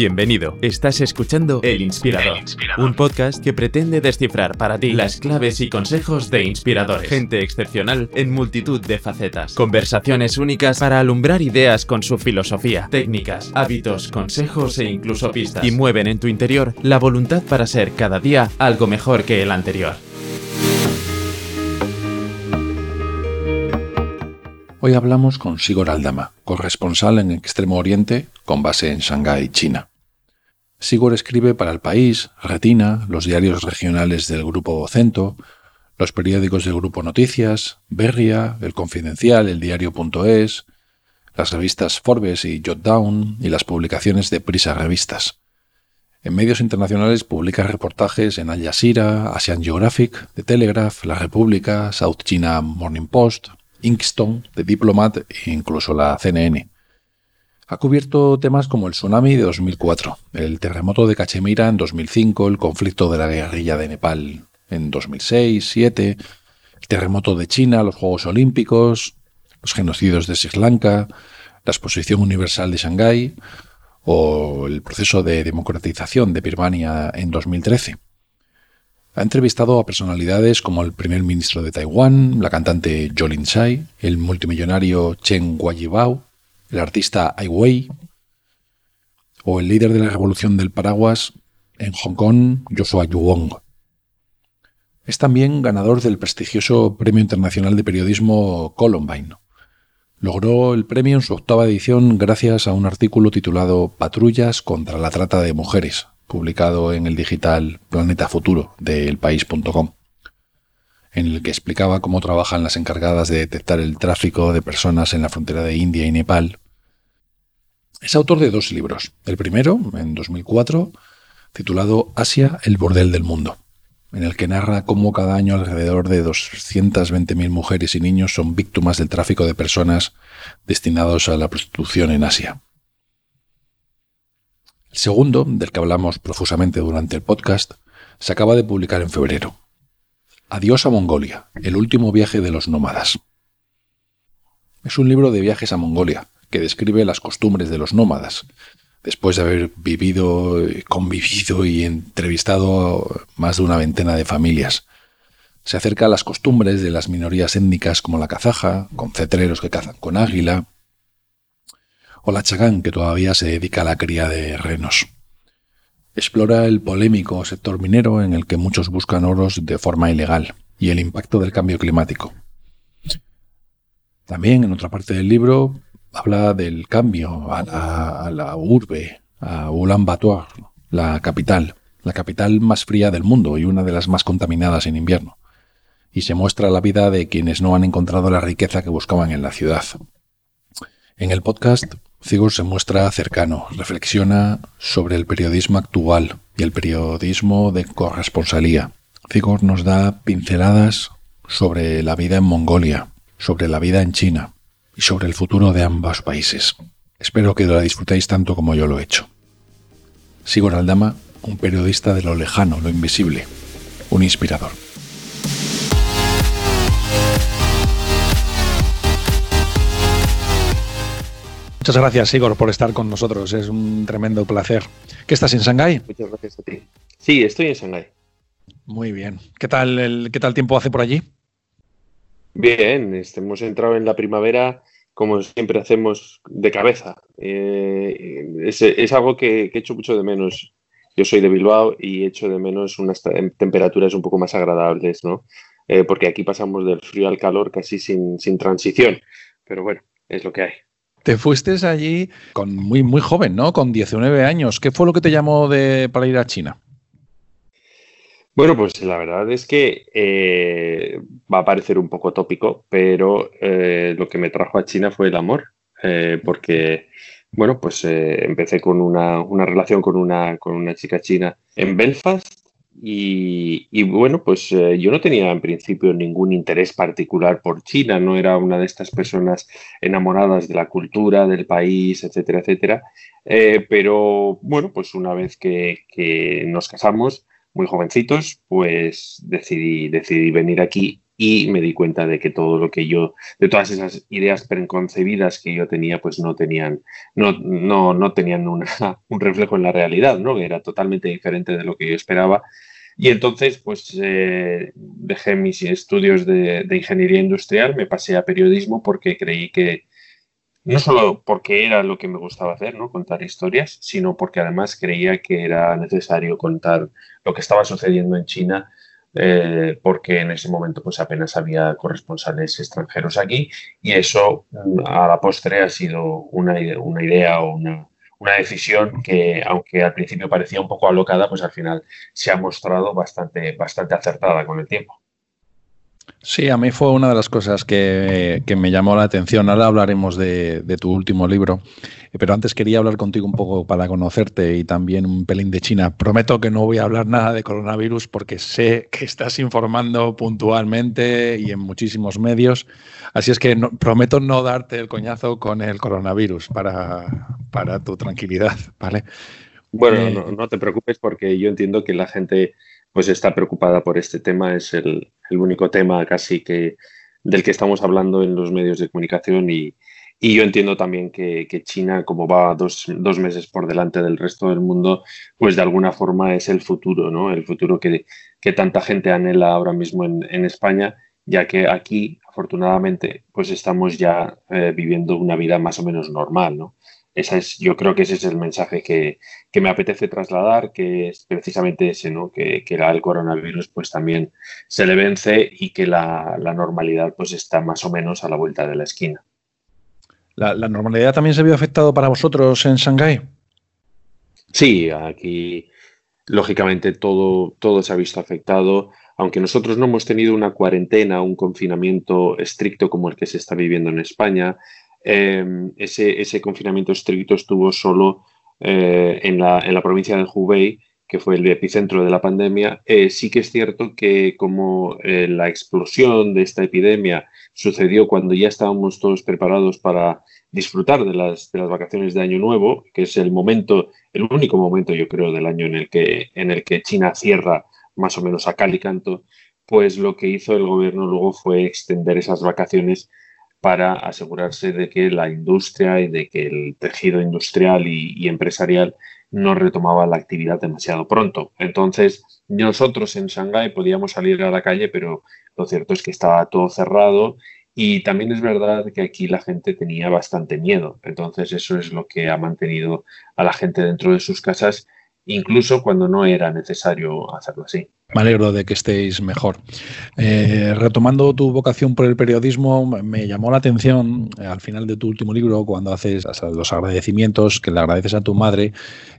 Bienvenido. Estás escuchando El Inspirador, un podcast que pretende descifrar para ti las claves y consejos de inspiradores. Gente excepcional en multitud de facetas. Conversaciones únicas para alumbrar ideas con su filosofía, técnicas, hábitos, consejos e incluso pistas. Y mueven en tu interior la voluntad para ser cada día algo mejor que el anterior. Hoy hablamos con Sigor Aldama, corresponsal en Extremo Oriente con base en Shanghái, China. Sigor escribe para El País, Retina, los diarios regionales del Grupo Cento, los periódicos del Grupo Noticias, Berria, El Confidencial, El Diario.es, las revistas Forbes y Jotdown y las publicaciones de Prisa Revistas. En medios internacionales publica reportajes en Al Jazeera, Asian Geographic, The Telegraph, La República, South China Morning Post, Inkstone, The Diplomat e incluso la CNN. Ha cubierto temas como el tsunami de 2004, el terremoto de Cachemira en 2005, el conflicto de la guerrilla de Nepal en 2006-2007, el terremoto de China, los Juegos Olímpicos, los genocidios de Sri Lanka, la Exposición Universal de Shanghái o el proceso de democratización de Birmania en 2013. Ha entrevistado a personalidades como el primer ministro de Taiwán, la cantante Jolin Tsai, el multimillonario Chen Guayibao, el artista Ai Weiwei o el líder de la revolución del paraguas en Hong Kong, Joshua Yuong. Es también ganador del prestigioso Premio Internacional de Periodismo Columbine. Logró el premio en su octava edición gracias a un artículo titulado Patrullas contra la trata de mujeres, publicado en el digital Planeta Futuro de elpaís.com, en el que explicaba cómo trabajan las encargadas de detectar el tráfico de personas en la frontera de India y Nepal. Es autor de dos libros. El primero, en 2004, titulado Asia, el bordel del mundo, en el que narra cómo cada año alrededor de 220.000 mujeres y niños son víctimas del tráfico de personas destinados a la prostitución en Asia. El segundo, del que hablamos profusamente durante el podcast, se acaba de publicar en febrero. Adiós a Mongolia, el último viaje de los nómadas. Es un libro de viajes a Mongolia, que describe las costumbres de los nómadas, después de haber vivido, convivido y entrevistado más de una veintena de familias. Se acerca a las costumbres de las minorías étnicas como la kazaja, con cetreros que cazan con águila, o la Chagán, que todavía se dedica a la cría de renos. Explora el polémico sector minero en el que muchos buscan oros de forma ilegal y el impacto del cambio climático. También en otra parte del libro habla del cambio a la, urbe, a Ulaanbaatar, la capital, la capital más fría del mundo y una de las más contaminadas en invierno. Y se muestra la vida de quienes no han encontrado la riqueza que buscaban en la ciudad. En el podcast Cigor se muestra cercano, reflexiona sobre el periodismo actual y el periodismo de corresponsalía. Cigor nos da pinceladas sobre la vida en Mongolia, sobre la vida en China y sobre el futuro de ambos países. Espero que la disfrutéis tanto como yo lo he hecho. Sigor Aldama, un periodista de lo lejano, lo invisible, un inspirador. Muchas gracias, Igor, por estar con nosotros. Es un tremendo placer. ¿Qué estás en Shanghái? Muchas gracias a ti. Sí, estoy en Shanghái. Muy bien. ¿Qué tal el, qué tal tiempo hace por allí? Bien, este, hemos entrado en la primavera como siempre hacemos de cabeza. Eh, es, algo que, he hecho mucho de menos. Yo soy de Bilbao y echo de menos unas temperaturas un poco más agradables, ¿no? Eh, porque aquí pasamos del frío al calor casi sin, sin transición. Pero bueno, es lo que hay. Te fuiste allí con muy, muy joven, ¿no? Con 19 años. ¿Qué fue lo que te llamó de, para ir a China? Bueno, pues la verdad es que eh, va a parecer un poco tópico, pero eh, lo que me trajo a China fue el amor, eh, porque, bueno, pues empecé con una, una, relación con una, con una chica china en Belfast y, bueno, pues yo no tenía en principio ningún interés particular por China, no era una de estas personas enamoradas de la cultura, del país, etcétera, etcétera. Pero bueno, pues una vez que, nos casamos, muy jovencitos, pues decidí, decidí venir aquí y me di cuenta de que todo lo que yo, de todas esas ideas preconcebidas que yo tenía, pues no tenían, no, no, no tenían un reflejo en la realidad, ¿no? Era totalmente diferente de lo que yo esperaba. Y entonces, pues eh, dejé mis estudios de, de, ingeniería industrial, me pasé a periodismo porque creí que, no solo porque era lo que me gustaba hacer, ¿no? Contar historias, sino porque además creía que era necesario contar lo que estaba sucediendo en China eh, porque en ese momento pues apenas había corresponsales extranjeros aquí y eso mm, a la postre ha sido una, una idea o una, una, decisión que aunque al principio parecía un poco alocada pues al final se ha mostrado bastante, bastante acertada con el tiempo. Sí, a mí fue una de las cosas que, me llamó la atención. Ahora hablaremos de, tu último libro, pero antes quería hablar contigo un poco para conocerte y también un pelín de China. Prometo que no voy a hablar nada de coronavirus porque sé que estás informando puntualmente y en muchísimos medios. Así es que prometo no darte el coñazo con el coronavirus para, para tu tranquilidad, ¿vale? Bueno, eh, no, no te preocupes porque yo entiendo que la gente pues está preocupada por este tema. Es el, único tema casi que del que estamos hablando en los medios de comunicación y, yo entiendo también que, China, como va dos, meses por delante del resto del mundo, pues de alguna forma es el futuro, ¿no? El futuro que, que tanta gente anhela ahora mismo en, en, España, ya que aquí, afortunadamente, pues estamos ya eh, viviendo una vida más o menos normal, ¿no? Esa es, yo creo que ese es el mensaje que, me apetece trasladar, que es precisamente ese, ¿no? que, que el coronavirus pues también se le vence y que la, normalidad pues está más o menos a la vuelta de la esquina. ¿La, normalidad también se vio afectado para vosotros en Shanghái? Sí, aquí lógicamente todo, todo se ha visto afectado, aunque nosotros no hemos tenido una cuarentena, un confinamiento estricto como el que se está viviendo en España, Em, ese, confinamiento estricto estuvo solo eh, en, la, en, la, provincia de Hubei, que fue el epicentro de la pandemia. Eh, sí que es cierto que como eh, la explosión de esta epidemia sucedió cuando ya estábamos todos preparados para disfrutar de las, de las vacaciones de Año Nuevo, que es el momento, el único momento yo creo del año en el que, en el que China cierra más o menos a cal y canto, pues lo que hizo el gobierno luego fue extender esas vacaciones para asegurarse de que la industria y de que el tejido industrial y, empresarial no retomaba la actividad demasiado pronto. Entonces, nosotros en Shanghái podíamos salir a la calle, pero lo cierto es que estaba todo cerrado y también es verdad que aquí la gente tenía bastante miedo. Entonces, eso es lo que ha mantenido a la gente dentro de sus casas, incluso cuando no era necesario hacerlo así. Me alegro de que estéis mejor. Eh, retomando tu vocación por el periodismo, me llamó la atención eh, al final de tu último libro, cuando haces los agradecimientos que le agradeces a tu madre,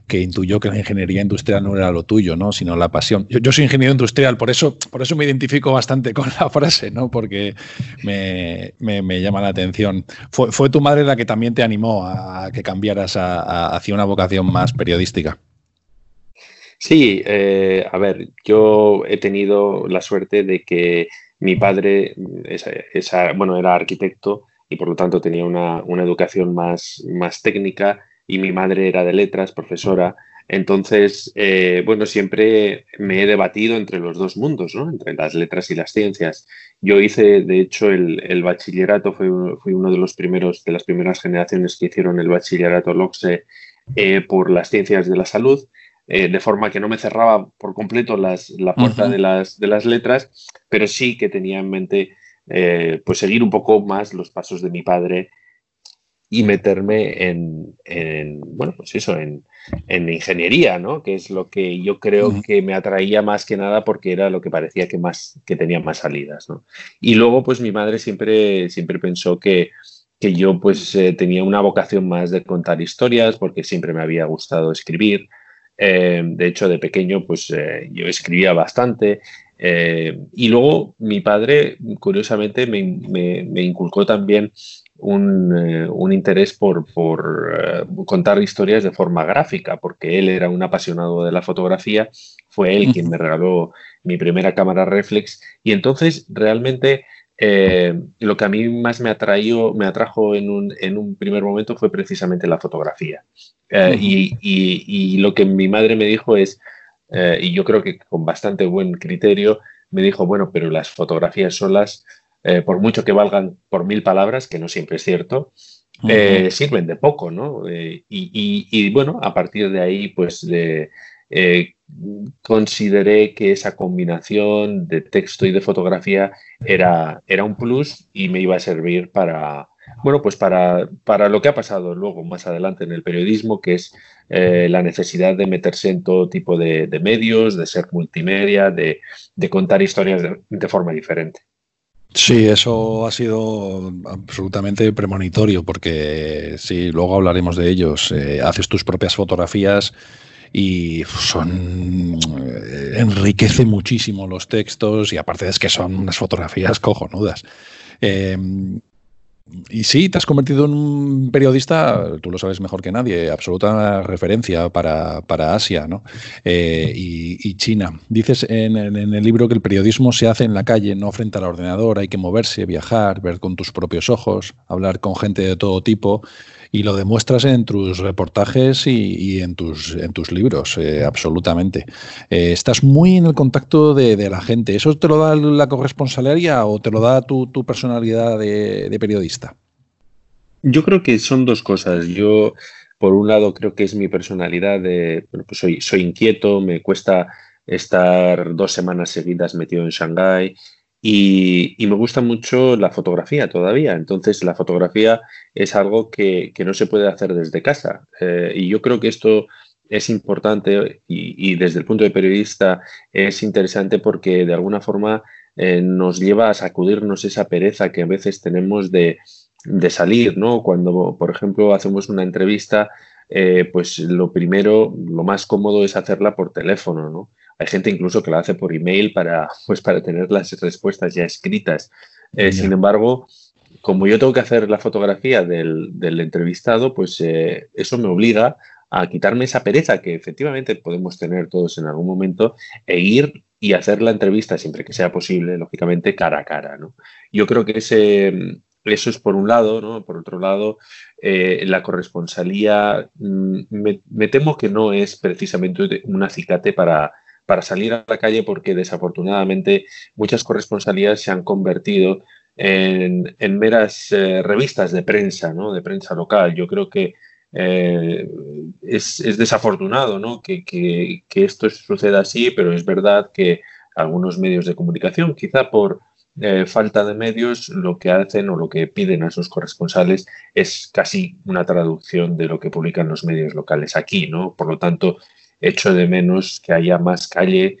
que intuyó que la ingeniería industrial no era lo tuyo, ¿no? sino la pasión. Yo, soy ingeniero industrial, por eso, por eso me identifico bastante con la frase, ¿no? porque me, llama la atención. Fue, tu madre la que también te animó a que cambiaras hacia una vocación más periodística? Sí, eh, a ver, yo he tenido la suerte de que mi padre bueno, era arquitecto y por lo tanto tenía una, educación más, más, técnica y mi madre era de letras, profesora. Entonces, eh, bueno, siempre me he debatido entre los dos mundos, ¿no? entre las letras y las ciencias. Yo hice, de hecho, el, bachillerato, fui, fui, uno de los primeros, de las primeras generaciones que hicieron el bachillerato LOXE eh, por las ciencias de la salud eh, de forma que no me cerraba por completo las, la puerta de, las, de las letras, pero sí que tenía en mente eh, pues seguir un poco más los pasos de mi padre y meterme en, bueno, pues eso, en, ingeniería, ¿no? Que es lo que yo creo que me atraía más que nada porque era lo que parecía que más, que tenía más salidas, ¿no? Y luego, pues mi madre siempre, siempre pensó que, que yo pues eh, tenía una vocación más de contar historias porque siempre me había gustado escribir. Eh, de hecho, de pequeño, pues eh, yo escribía bastante. Eh, y luego mi padre, curiosamente, me, inculcó también un, interés por, contar historias de forma gráfica, porque él era un apasionado de la fotografía. Fue él quien me regaló mi primera cámara reflex. Y entonces, realmente, lo que a mí más me, atrajo, me atrajo en un, en un primer momento fue precisamente la fotografía. Eh, y, lo que mi madre me dijo es, eh, y yo creo que con bastante buen criterio, me dijo, bueno, pero las fotografías solas, eh, por mucho que valgan por mil palabras, que no siempre es cierto, eh, sirven de poco, ¿no? Eh, y, bueno, a partir de ahí, pues consideré que esa combinación de texto y de fotografía era, era un plus y me iba a servir para, bueno, pues para, para, lo que ha pasado luego más adelante en el periodismo, que es eh, la necesidad de meterse en todo tipo de, medios, de ser multimedia, de, contar historias de, forma diferente. Sí, eso ha sido absolutamente premonitorio, porque sí, luego hablaremos de ellos. Eh, haces tus propias fotografías y son eh, enriquece muchísimo los textos y aparte es que son unas fotografías cojonudas. Eh, y sí, te has convertido en un periodista, tú lo sabes mejor que nadie, absoluta referencia para, Asia ¿no? Eh, y, China. Dices en, en, el libro que el periodismo se hace en la calle, no frente al ordenador, hay que moverse, viajar, ver con tus propios ojos, hablar con gente de todo tipo y lo demuestras en tus reportajes y, en, tus, en tus libros, eh, absolutamente. Eh, estás muy en el contacto de, la gente. ¿Eso te lo da la corresponsalería o te lo da tu, personalidad de, periodista? Yo creo que son dos cosas. Yo, por un lado, creo que es mi personalidad de, pues soy, soy inquieto, me cuesta estar dos semanas seguidas metido en Shanghái y, me gusta mucho la fotografía todavía. Entonces, la fotografía es algo que, no se puede hacer desde casa. Eh, y yo creo que esto es importante y, desde el punto de periodista es interesante porque de alguna forma eh, nos lleva a sacudirnos esa pereza que a veces tenemos de, salir, ¿no? Cuando, por ejemplo, hacemos una entrevista, eh, pues lo primero, lo más cómodo es hacerla por teléfono, ¿no? Hay gente incluso que la hace por email para, pues, para tener las respuestas ya escritas. Eh, sin embargo, como yo tengo que hacer la fotografía del, entrevistado, pues eh, eso me obliga a quitarme esa pereza que efectivamente podemos tener todos en algún momento e ir y hacer la entrevista siempre que sea posible, lógicamente, cara a cara. ¿no? Yo creo que ese, eso es por un lado, ¿no? Por otro lado, eh, la corresponsalía mm, me, temo que no es precisamente un acicate para, para salir a la calle porque desafortunadamente muchas corresponsalías se han convertido en, meras eh, revistas de prensa, ¿no? de prensa local. Yo creo que eh, es, desafortunado ¿no? que, esto suceda así, pero es verdad que algunos medios de comunicación, quizá por eh, falta de medios, lo que hacen o lo que piden a sus corresponsales es casi una traducción de lo que publican los medios locales aquí, ¿no? Por lo tanto, echo de menos que haya más calle,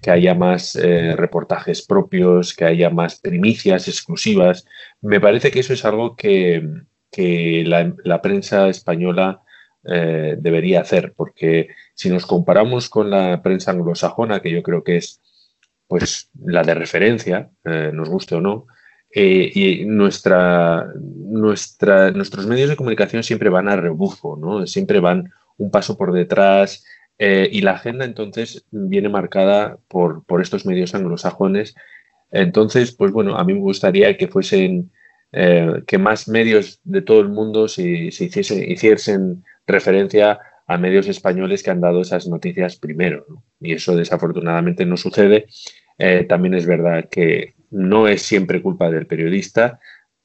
que haya más eh, reportajes propios, que haya más primicias exclusivas. Me parece que eso es algo que, la, prensa española eh, debería hacer, porque si nos comparamos con la prensa anglosajona, que yo creo que es pues la de referencia, eh, nos guste o no, y nuestra, nuestros medios de comunicación siempre van a rebufo, ¿no? siempre van un paso por detrás, eh, y la agenda entonces viene marcada por, por, estos medios anglosajones. Entonces, pues bueno, a mí me gustaría que fuesen, eh, que más medios de todo el mundo se, se hiciesen referencia a medios españoles que han dado esas noticias primero. Y eso desafortunadamente no sucede. Eh, también es verdad que no es siempre culpa del periodista,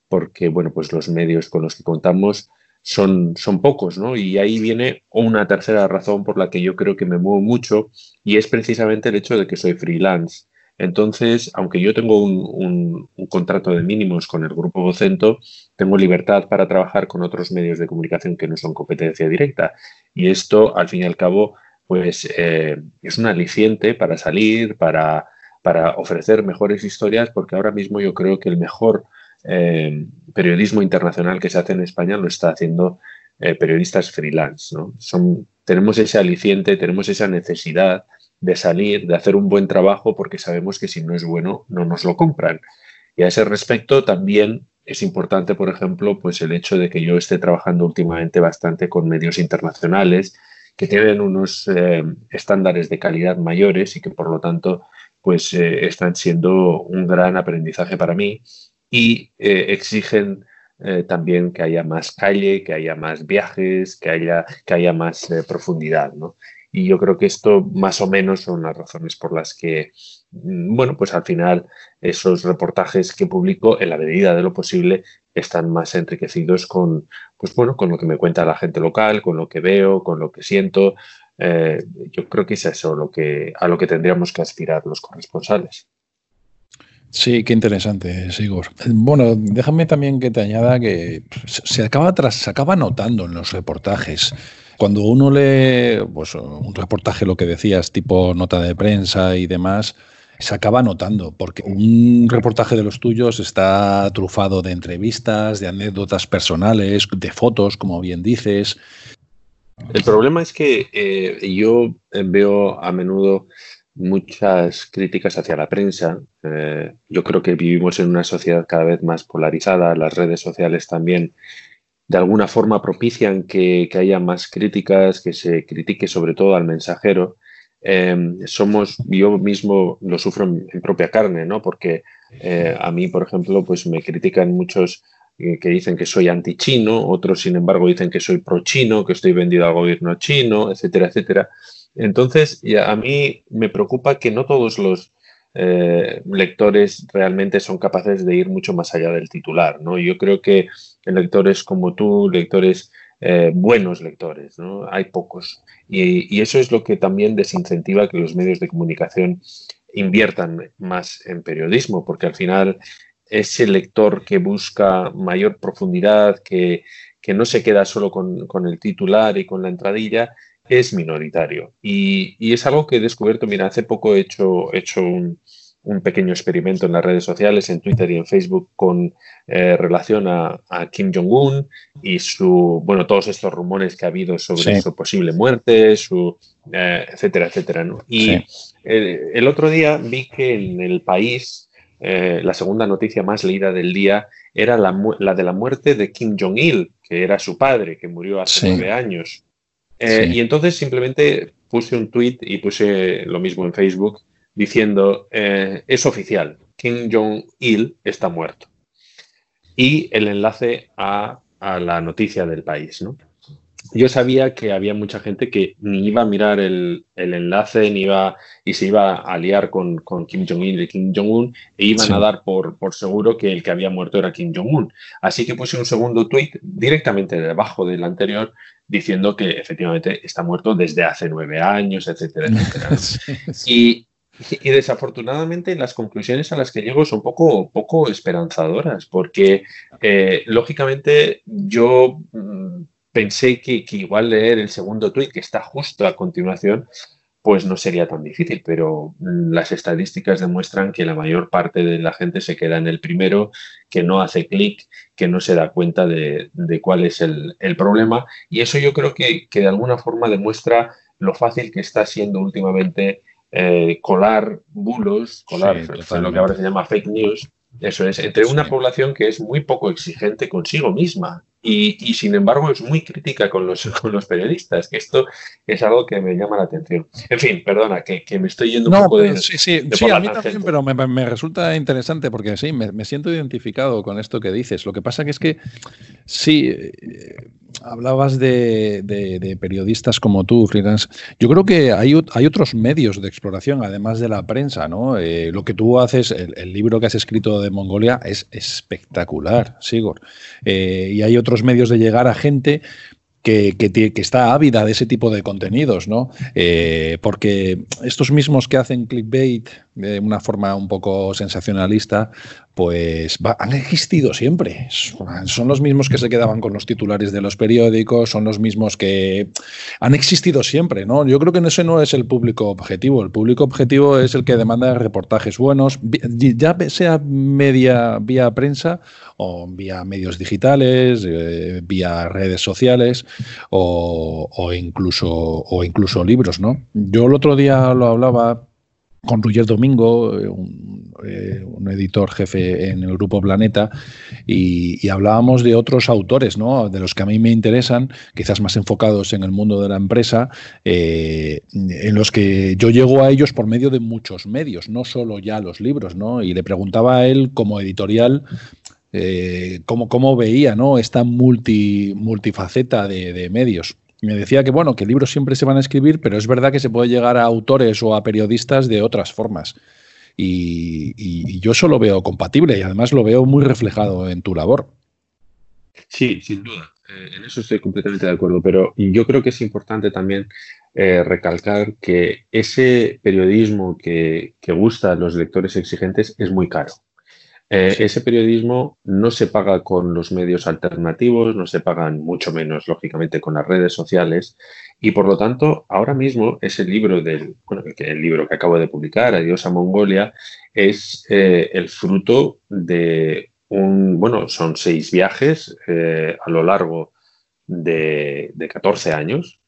porque bueno, pues los medios con los que contamos son, son pocos, ¿no? Y ahí viene una tercera razón por la que yo creo que me muevo mucho y es precisamente el hecho de que soy freelance. Entonces, aunque yo tengo un, contrato de mínimos con el grupo Vocento, tengo libertad para trabajar con otros medios de comunicación que no son competencia directa. Y esto, al fin y al cabo, pues eh, es un aliciente para salir, para, para ofrecer mejores historias, porque ahora mismo yo creo que el mejor eh, periodismo internacional que se hace en España lo está haciendo eh, periodistas freelance. Son, tenemos ese aliciente, tenemos esa necesidad de salir, de hacer un buen trabajo, porque sabemos que si no es bueno, no nos lo compran. Y a ese respecto también es importante, por ejemplo, pues el hecho de que yo esté trabajando últimamente bastante con medios internacionales que tienen unos eh, estándares de calidad mayores y que por lo tanto pues están siendo un gran aprendizaje para mí y eh, exigen eh, también que haya más calle, que haya más viajes, que haya, que haya más eh, profundidad. ¿no? Y yo creo que esto más o menos son las razones por las que, mm, bueno, pues al final esos reportajes que publico, en la medida de lo posible, están más enriquecidos con, pues bueno, con lo que me cuenta la gente local, con lo que veo, con lo que siento. Yo creo que es eso lo que, a lo que tendríamos que aspirar los corresponsales. Sí, qué interesante, Sigor. Bueno, déjame también que te añada que se acaba, tras, se acaba notando en los reportajes. Cuando uno lee pues, un reportaje, lo que decías, tipo nota de prensa y demás, se acaba notando, porque un reportaje de los tuyos está trufado de entrevistas, de anécdotas personales, de fotos, como bien dices. El problema es que eh, yo veo a menudo muchas críticas hacia la prensa. Eh, yo creo que vivimos en una sociedad cada vez más polarizada. Las redes sociales también de alguna forma propician que, haya más críticas, que se critique sobre todo al mensajero. Eh, somos, yo mismo lo sufro en, propia carne, ¿no? Porque eh, a mí, por ejemplo, pues me critican muchos que dicen que soy anti-chino, otros, sin embargo, dicen que soy pro-chino, que estoy vendido al gobierno chino, etcétera, etcétera. Entonces, a mí me preocupa que no todos los eh, lectores realmente son capaces de ir mucho más allá del titular, ¿no? Yo creo que lectores como tú, lectores, eh, buenos lectores, ¿no? Hay pocos. Y, eso es lo que también desincentiva que los medios de comunicación inviertan más en periodismo, porque al final ese lector que busca mayor profundidad, que, que no se queda solo con, con el titular y con la entradilla, es minoritario. Y, es algo que he descubierto, mira, hace poco he hecho, hecho un, pequeño experimento en las redes sociales, en Twitter y en Facebook, con eh, relación a, Kim Jong-un y su, bueno, todos estos rumores que ha habido sobre su posible muerte, su, eh, etcétera, etcétera. Y el, otro día vi que en el país eh, la segunda noticia más leída del día era la, la de la muerte de Kim Jong-il, que era su padre, que murió hace nueve años. Eh, y entonces simplemente puse un tweet y puse lo mismo en Facebook diciendo, eh, es oficial, Kim Jong-il está muerto. Y el enlace a, a, la noticia del país, ¿no? yo sabía que había mucha gente que ni iba a mirar el, enlace, ni iba y se iba a liar con, Kim Jong-il y Kim Jong-un e iban a dar por, por seguro que el que había muerto era Kim Jong-un. Así que puse un segundo tweet directamente debajo del anterior diciendo que efectivamente está muerto desde hace nueve años, etcétera, etcétera. Y, desafortunadamente las conclusiones a las que llego son poco, poco esperanzadoras, porque eh, lógicamente yo mm, pensé que, igual leer el segundo tuit, que está justo a continuación, pues no sería tan difícil, pero las estadísticas demuestran que la mayor parte de la gente se queda en el primero, que no hace clic, que no se da cuenta de, cuál es el, problema. Y eso yo creo que, de alguna forma demuestra lo fácil que está siendo últimamente eh, colar bulos, colar lo que ahora se llama fake news, eso es, entre una población que es muy poco exigente consigo misma y, sin embargo es muy crítica con los, con los periodistas, que esto es algo que me llama la atención. En fin, perdona, que, me estoy yendo un poco de... Sí, sí, sí a mí también, pero me, resulta interesante porque sí, me, siento identificado con esto que dices. Lo que pasa que es que sí, eh, hablabas de, periodistas como tú, freelance. Yo creo que hay, hay, otros medios de exploración, además de la prensa, ¿no? Eh, lo que tú haces, el, libro que has escrito de Mongolia es espectacular, Sigor. Eh, y hay otros medios de llegar a gente que, que, está ávida de ese tipo de contenidos, ¿no? Eh, porque estos mismos que hacen clickbait de una forma un poco sensacionalista, pues han existido siempre. Son los mismos que se quedaban con los titulares de los periódicos, son los mismos que han existido siempre, ¿no? Yo creo que ese no es el público objetivo. El público objetivo es el que demanda reportajes buenos, ya sea media vía prensa o vía medios digitales, eh, vía redes sociales o, incluso, o incluso libros, ¿no? Yo el otro día lo hablaba con Roger Domingo, eh, eh, un, editor jefe en el grupo Planeta, y, hablábamos de otros autores, ¿no? de los que a mí me interesan, quizás más enfocados en el mundo de la empresa, eh, en los que yo llego a ellos por medio de muchos medios, no solo ya los libros, ¿no? y le preguntaba a él como editorial cómo, cómo, veía ¿no? esta multi, multifaceta de medios. Me decía que, bueno, que libros siempre se van a escribir, pero es verdad que se puede llegar a autores o a periodistas de otras formas. Y, yo eso lo veo compatible y además lo veo muy reflejado en tu labor. Sí, sin duda. Eh, en eso estoy completamente de acuerdo, pero yo creo que es importante también eh, recalcar que ese periodismo que, que gusta a los lectores exigentes es muy caro. Eh, ese periodismo no se paga con los medios alternativos, no se pagan mucho menos, lógicamente, con las redes sociales. Y por lo tanto, ahora mismo ese libro del, bueno, el libro que acabo de publicar, Adiós a Mongolia, es eh, el fruto de un, bueno, son seis viajes eh, a lo largo de, de 14 años.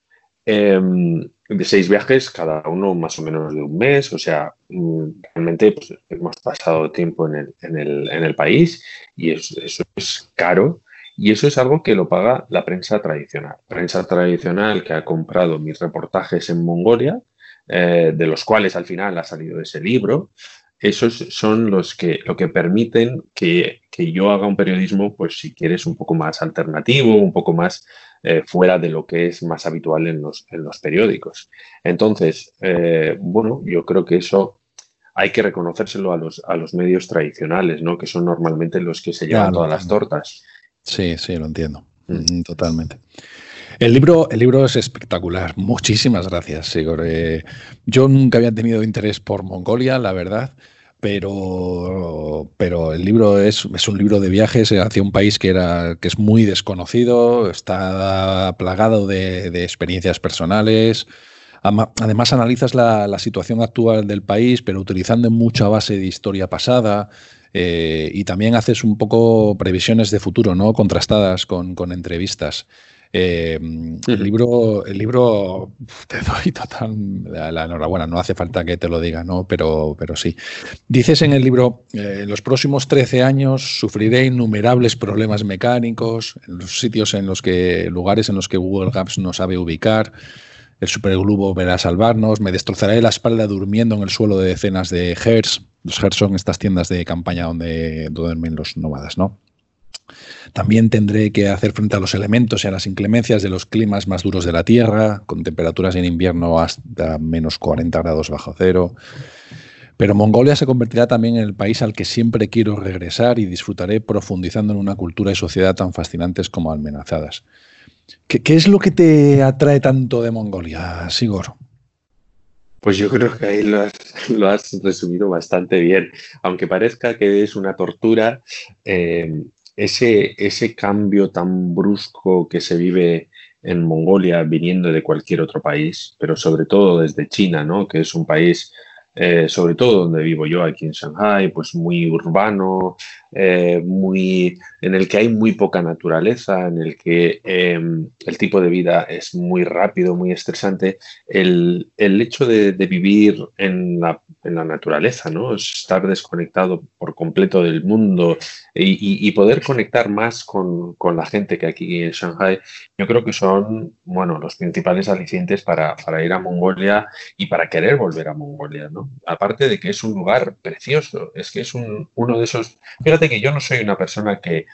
Em, de seis viajes, cada uno más o menos de un mes, o sea, mm, realmente pues, hemos pasado tiempo en el, en el, en el país y eso, es caro y eso es algo que lo paga la prensa tradicional. Prensa tradicional que ha comprado mis reportajes en Mongolia, eh, de los cuales al final ha salido ese libro, esos son los que, lo que permiten que, que yo haga un periodismo, pues si quieres, un poco más alternativo, un poco más eh, fuera de lo que es más habitual en los, en los periódicos. Entonces, eh, bueno, yo creo que eso hay que reconocérselo a los, a los medios tradicionales, ¿no? Que son normalmente los que se llevan todas las tortas. Sí, sí, lo entiendo. Mm. Mm, totalmente. El libro, el libro es espectacular. Muchísimas gracias, Sigor. Eh, yo nunca había tenido interés por Mongolia, la verdad pero, pero el libro es, es, un libro de viajes hacia un país que, era, que es muy desconocido, está plagado de, de experiencias personales. Además, analizas la, la, situación actual del país, pero utilizando mucha base de historia pasada. Eh, y también haces un poco previsiones de futuro, ¿no? Contrastadas con, con entrevistas. Eh, el libro, el libro te doy total la, enhorabuena, no hace falta que te lo diga, ¿no? Pero, pero sí. Dices en el libro, eh, en los próximos 13 años sufriré innumerables problemas mecánicos, en los sitios en los que, lugares en los que Google Maps no sabe ubicar. El superglobo verá salvarnos, me destrozaré la espalda durmiendo en el suelo de decenas de hertz. Los hertz son estas tiendas de campaña donde duermen los nómadas, ¿no? También tendré que hacer frente a los elementos y a las inclemencias de los climas más duros de la Tierra, con temperaturas en invierno hasta menos 40 grados bajo cero. Pero Mongolia se convertirá también en el país al que siempre quiero regresar y disfrutaré profundizando en una cultura y sociedad tan fascinantes como amenazadas. ¿Qué, es lo que te atrae tanto de Mongolia, Sigor? Pues yo creo que ahí lo has, resumido bastante bien. Aunque parezca que es una tortura, eh, ese, ese cambio tan brusco que se vive en Mongolia viniendo de cualquier otro país, pero sobre todo desde China, ¿no? que es un país eh, sobre todo donde vivo yo, aquí en Shanghai, pues muy urbano, eh, muy, en el que hay muy poca naturaleza, en el que em, el tipo de vida es muy rápido, muy estresante. El, el hecho de, vivir en la, en la, naturaleza, ¿no? estar desconectado por completo del mundo y, poder conectar más con, con, la gente que aquí en Shanghai, yo creo que son bueno, los principales alicientes para, para ir a Mongolia y para querer volver a Mongolia. ¿no? Aparte de que es un lugar precioso, es que es un, uno de esos... que yo no soy una persona que,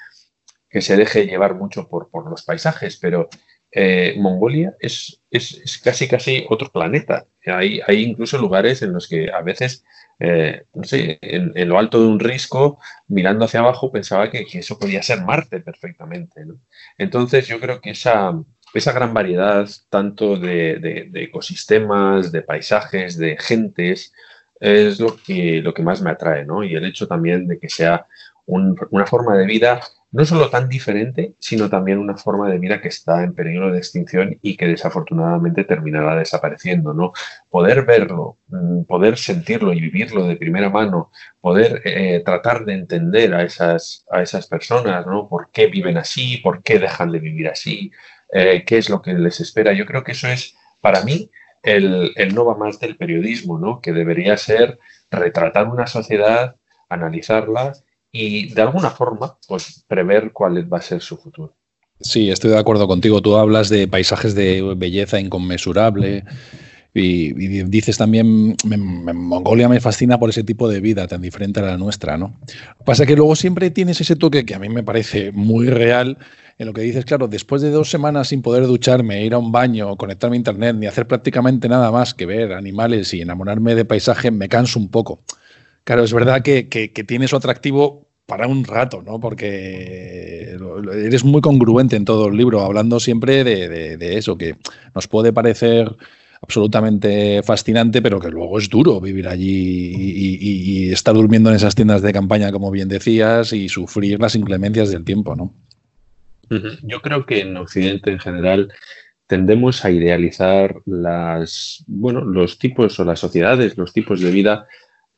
que se deje llevar mucho por, por los paisajes, pero eh, Mongolia es, es, es, casi casi otro planeta. Hay, hay, incluso lugares en los que a veces, eh, no sé, en, lo alto de un risco, mirando hacia abajo, pensaba que, eso podía ser Marte perfectamente. Entonces yo creo que esa, esa gran variedad tanto de, de, de, ecosistemas, de paisajes, de gentes, es lo que, lo que más me atrae, ¿no? Y el hecho también de que sea un, una forma de vida no solo tan diferente, sino también una forma de vida que está en peligro de extinción y que desafortunadamente terminará desapareciendo, ¿no? Poder verlo, mm, poder sentirlo y vivirlo de primera mano, poder eh, tratar de entender a esas, a esas personas, ¿no? ¿Por qué viven así? ¿Por qué dejan de vivir así? Eh, ¿Qué es lo que les espera? Yo creo que eso es, para mí, el, el no va más del periodismo, ¿no? Que debería ser retratar una sociedad, analizarla y de alguna forma pues prever cuál va a ser su futuro. Sí, estoy de acuerdo contigo. Tú hablas de paisajes de belleza inconmensurable y, dices también, Mongolia me fascina por ese tipo de vida tan diferente a la nuestra, ¿no? Pasa que luego siempre tienes ese toque que a mí me parece muy real en lo que dices, claro, después de dos semanas sin poder ducharme, ir a un baño, conectarme a internet, ni hacer prácticamente nada más que ver animales y enamorarme de paisaje, me canso un poco. Claro, es verdad que, que, tiene su atractivo para un rato, ¿no? Porque eres muy congruente en todo el libro, hablando siempre de, eso, que nos puede parecer absolutamente fascinante, pero que luego es duro vivir allí y, estar durmiendo en esas tiendas de campaña, como bien decías, y sufrir las inclemencias del tiempo, ¿no? Yo creo que en Occidente en general tendemos a idealizar las, bueno, los tipos o las sociedades, los tipos de vida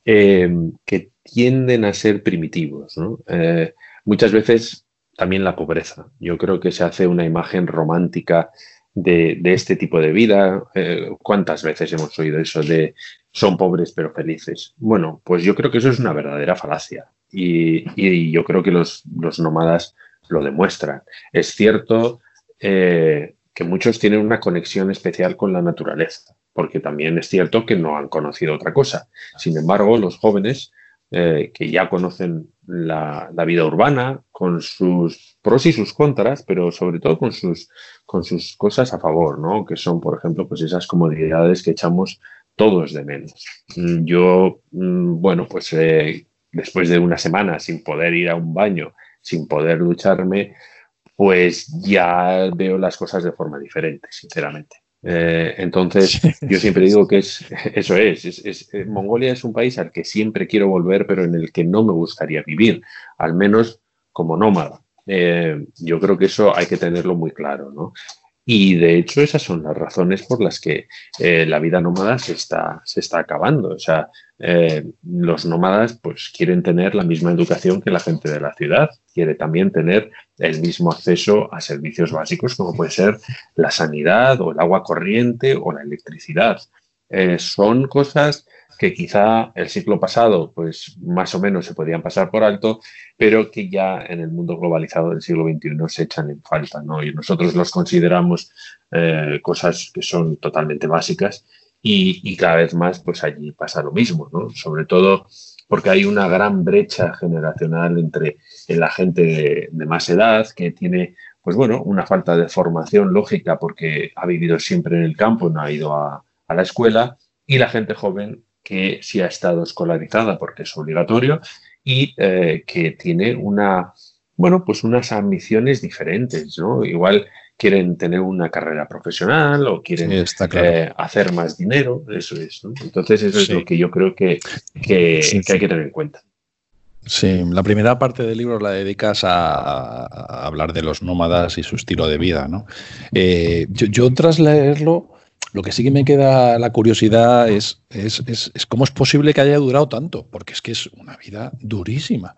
eh, que tienden a ser primitivos. Eh, muchas veces también la pobreza. Yo creo que se hace una imagen romántica de, este tipo de vida. Eh, ¿Cuántas veces hemos oído eso de son pobres pero felices? Bueno, pues yo creo que eso es una verdadera falacia y, yo creo que los, nómadas lo demuestran. Es cierto eh, que muchos tienen una conexión especial con la naturaleza, porque también es cierto que no han conocido otra cosa. Sin embargo, los jóvenes eh, que ya conocen la, vida urbana, con sus pros y sus contras, pero sobre todo con sus, con sus cosas a favor, ¿no? Que son, por ejemplo, pues esas comodidades que echamos todos de menos. Mm, yo, mm, bueno, pues eh, después de una semana sin poder ir a un baño, sin poder ducharme, pues ya veo las cosas de forma diferente, sinceramente. Eh, entonces, yo siempre digo que es, eso es, eh, Mongolia es un país al que siempre quiero volver, pero en el que no me gustaría vivir, al menos como nómada. Eh, yo creo que eso hay que tenerlo muy claro, ¿no? Y de hecho esas son las razones por las que eh, la vida nómada se está, se está acabando. O sea, eh, los nómadas pues quieren tener la misma educación que la gente de la ciudad, quiere también tener el mismo acceso a servicios básicos como puede ser la sanidad o el agua corriente o la electricidad. Eh, son cosas que quizá el siglo pasado, pues más o menos se podían pasar por alto, pero que ya en el mundo globalizado del siglo XXI se echan en falta, ¿no? Y nosotros los consideramos eh, cosas que son totalmente básicas y, cada vez más, pues allí pasa lo mismo, ¿no? Sobre todo porque hay una gran brecha generacional entre la gente de, más edad que tiene, pues bueno, una falta de formación lógica porque ha vivido siempre en el campo, no ha ido a, la escuela, y la gente joven que sí ha estado escolarizada porque es obligatorio y eh, que tiene una, bueno, pues unas ambiciones diferentes, ¿no? Igual quieren tener una carrera profesional o quieren eh, hacer más dinero, eso es, ¿no? Entonces eso es lo que yo creo que, que, hay que tener en cuenta. Sí, la primera parte del libro la dedicas a, hablar de los nómadas y su estilo de vida, ¿no? Eh, yo, yo, tras leerlo lo que sí que me queda la curiosidad es, es, cómo es posible que haya durado tanto, porque es que es una vida durísima.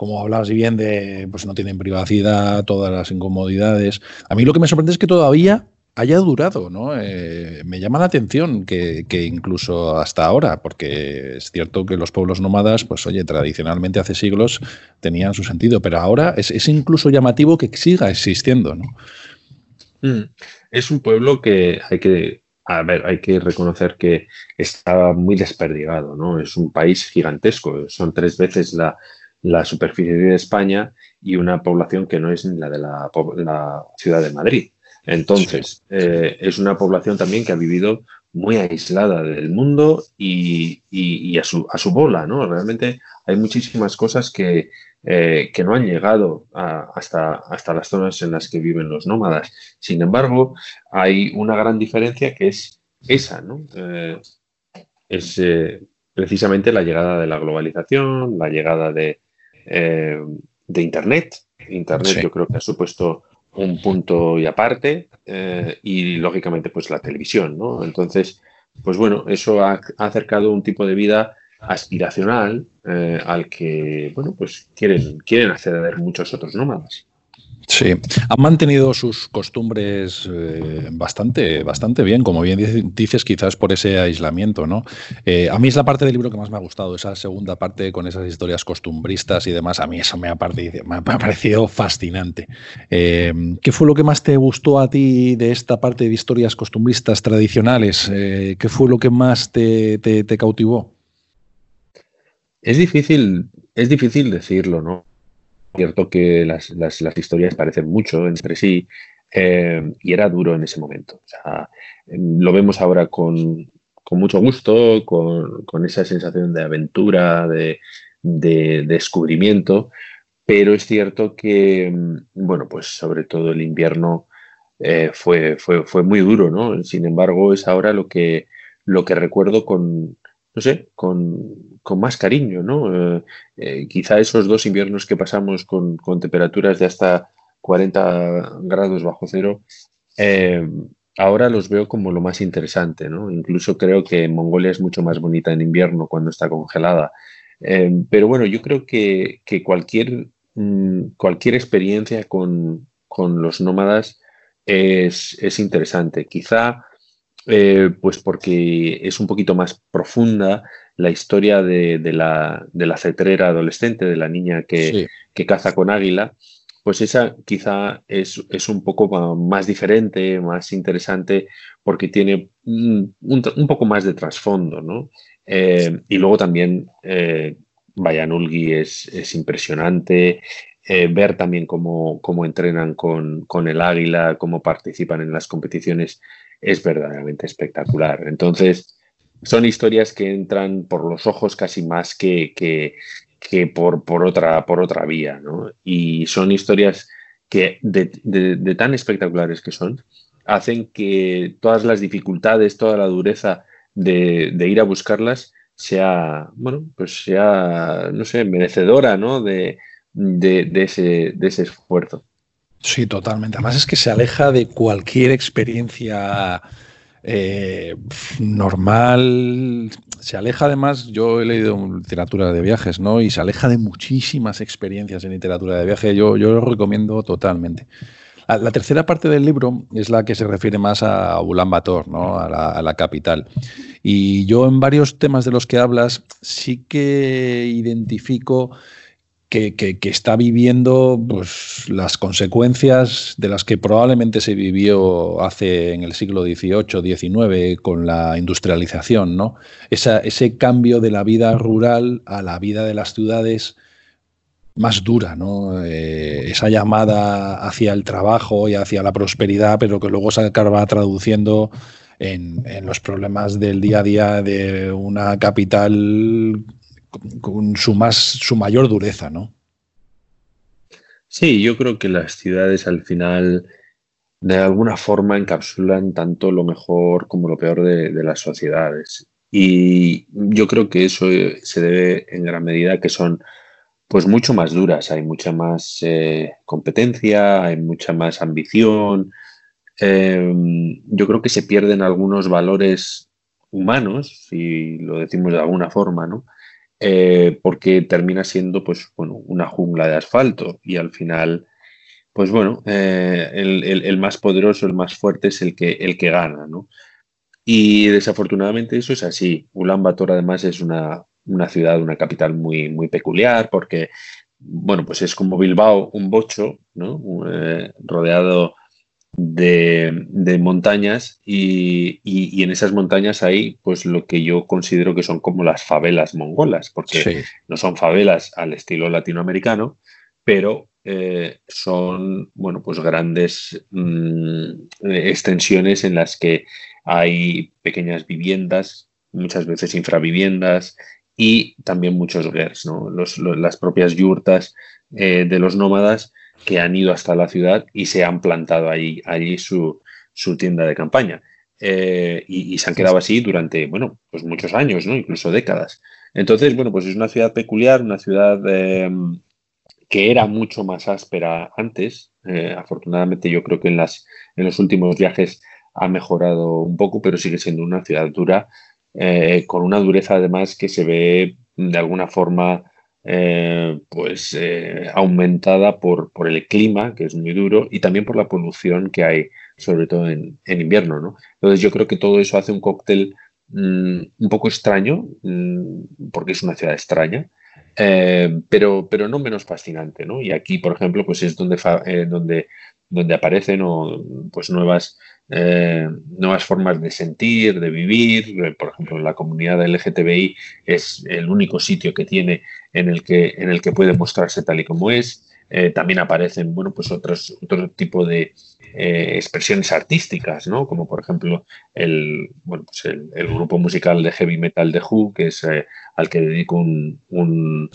Como hablabas bien de, pues no tienen privacidad, todas las incomodidades. A mí lo que me sorprende es que todavía haya durado, ¿no? Eh, me llama la atención que, incluso hasta ahora, porque es cierto que los pueblos nómadas, pues oye, tradicionalmente hace siglos tenían su sentido, pero ahora es, incluso llamativo que siga existiendo, ¿no? Mm. Es un pueblo que hay que a ver, hay que reconocer que está muy desperdigado, ¿no? Es un país gigantesco, son tres veces la, superficie de España y una población que no es ni la de la, ciudad de Madrid. Entonces, eh, es una población también que ha vivido muy aislada del mundo y, a, su, a, su, bola, ¿no? Realmente hay muchísimas cosas que, eh, que no han llegado hasta, hasta las zonas en las que viven los nómadas. Sin embargo, hay una gran diferencia que es esa, ¿no? Eh, es precisamente la llegada de la globalización, la llegada de, de Internet. Internet yo creo que ha supuesto un punto y aparte y lógicamente pues la televisión, ¿no? Entonces, pues bueno, eso ha, ha acercado un tipo de vida aspiracional eh, al que bueno pues quieren, quieren acceder muchos otros nómadas. Sí, han mantenido sus costumbres eh, bastante, bastante bien, como bien dices, quizás por ese aislamiento, ¿no? Eh, a mí es la parte del libro que más me ha gustado, esa segunda parte con esas historias costumbristas y demás. A mí eso me ha, me ha parecido fascinante. ¿Qué fue lo que más te gustó a ti de esta parte de historias costumbristas tradicionales? ¿Qué fue lo que más te cautivó? Es difícil, es difícil decirlo, ¿no? Cierto que las, historias parecen mucho entre sí eh, y era duro en ese momento. lo vemos ahora con, mucho gusto, con, esa sensación de aventura, de, descubrimiento, pero es cierto que, bueno, pues sobre todo el invierno eh, fue, fue, fue, muy duro, ¿no? Sin embargo, es ahora lo que, lo que recuerdo con, no sé, con, más cariño, ¿no? Eh, eh, quizá esos dos inviernos que pasamos con, temperaturas de hasta 40 grados bajo cero, eh, ahora los veo como lo más interesante, ¿no? Incluso creo que Mongolia es mucho más bonita en invierno cuando está congelada. pero bueno, yo creo que, cualquier, mm, cualquier experiencia con, los nómadas es, es interesante. Quizá eh, pues porque es un poquito más profunda la historia de, la, cetrera adolescente, de la niña que, caza con águila, pues esa quizá es, un poco más diferente, más interesante, porque tiene un, poco más de trasfondo, ¿no? Eh, y luego también eh, Bayanulgi es, es impresionante, ver también cómo, entrenan con, con, el águila, cómo participan en las competiciones es verdaderamente espectacular. Entonces, son historias que entran por los ojos casi más que, que, por, por, otra, por otra vía, ¿no? Y son historias que de, tan espectaculares que son, hacen que todas las dificultades, toda la dureza de, ir a buscarlas sea, bueno, pues sea, no sé, merecedora, ¿no? De, ese, de ese esfuerzo. Sí, totalmente. Además es que se aleja de cualquier experiencia eh, normal. Se aleja además, yo he leído literatura de viajes, ¿no? Y se aleja de muchísimas experiencias en literatura de viaje. Yo, yo lo recomiendo totalmente. La, tercera parte del libro es la que se refiere más a Ulan Bator, ¿no? a, la, a la capital. Y yo en varios temas de los que hablas sí que identifico que, está viviendo pues, las consecuencias de las que probablemente se vivió hace en el siglo XVIII, XIX con la industrialización, ¿no? ese cambio de la vida rural a la vida de las ciudades más dura, ¿no? Eh, esa llamada hacia el trabajo y hacia la prosperidad, pero que luego se acaba traduciendo en, en los problemas del día a día de una capital con su, más, su mayor dureza, ¿no? Sí, yo creo que las ciudades al final de alguna forma encapsulan tanto lo mejor como lo peor de, las sociedades. Y yo creo que eso se debe en gran medida a que son pues mucho más duras, hay mucha más eh, competencia, hay mucha más ambición. Em, yo creo que se pierden algunos valores humanos, si lo decimos de alguna forma, ¿no? Eh, porque termina siendo pues, bueno, una jungla de asfalto y al final, pues bueno, eh, el, más poderoso, el más fuerte es el que, el que gana, ¿no? Y desafortunadamente eso es así. Ulan Bator además es una, ciudad, una capital muy, muy peculiar porque, bueno, pues es como Bilbao, un bocho, ¿no? Eh, rodeado de, montañas y, en esas montañas hay pues lo que yo considero que son como las favelas mongolas, porque no son favelas al estilo latinoamericano, pero eh, son bueno pues grandes mm, extensiones en las que hay pequeñas viviendas, muchas veces infraviviendas y también muchos gers, ¿no? las propias yurtas eh, de los nómadas que han ido hasta la ciudad y se han plantado allí, allí su, tienda de campaña. Eh, y, se han quedado así durante, bueno, pues muchos años, ¿no? Incluso décadas. Entonces, bueno, pues es una ciudad peculiar, una ciudad em, que era mucho más áspera antes. Eh, afortunadamente, yo creo que en, las, en los últimos viajes ha mejorado un poco, pero sigue siendo una ciudad dura, eh, con una dureza además que se ve de alguna forma eh, pues eh, aumentada por, por, el clima, que es muy duro, y también por la polución que hay, sobre todo en, invierno. ¿no? Entonces yo creo que todo eso hace un cóctel mm, un poco extraño, mm, porque es una ciudad extraña, eh, pero, pero no menos fascinante. ¿no? Y aquí, por ejemplo, pues es donde, donde, donde aparecen pues nuevas nuevas formas de sentir, de vivir. Por ejemplo, la comunidad LGTBI es el único sitio que tiene en el que, en el que puede mostrarse tal y como es. eh, también aparecen, bueno, pues otros, otro tipo de eh, expresiones artísticas, ¿no? Como por ejemplo el, bueno, pues el, grupo musical de heavy metal de Who, que es eh, al que dedico un, un,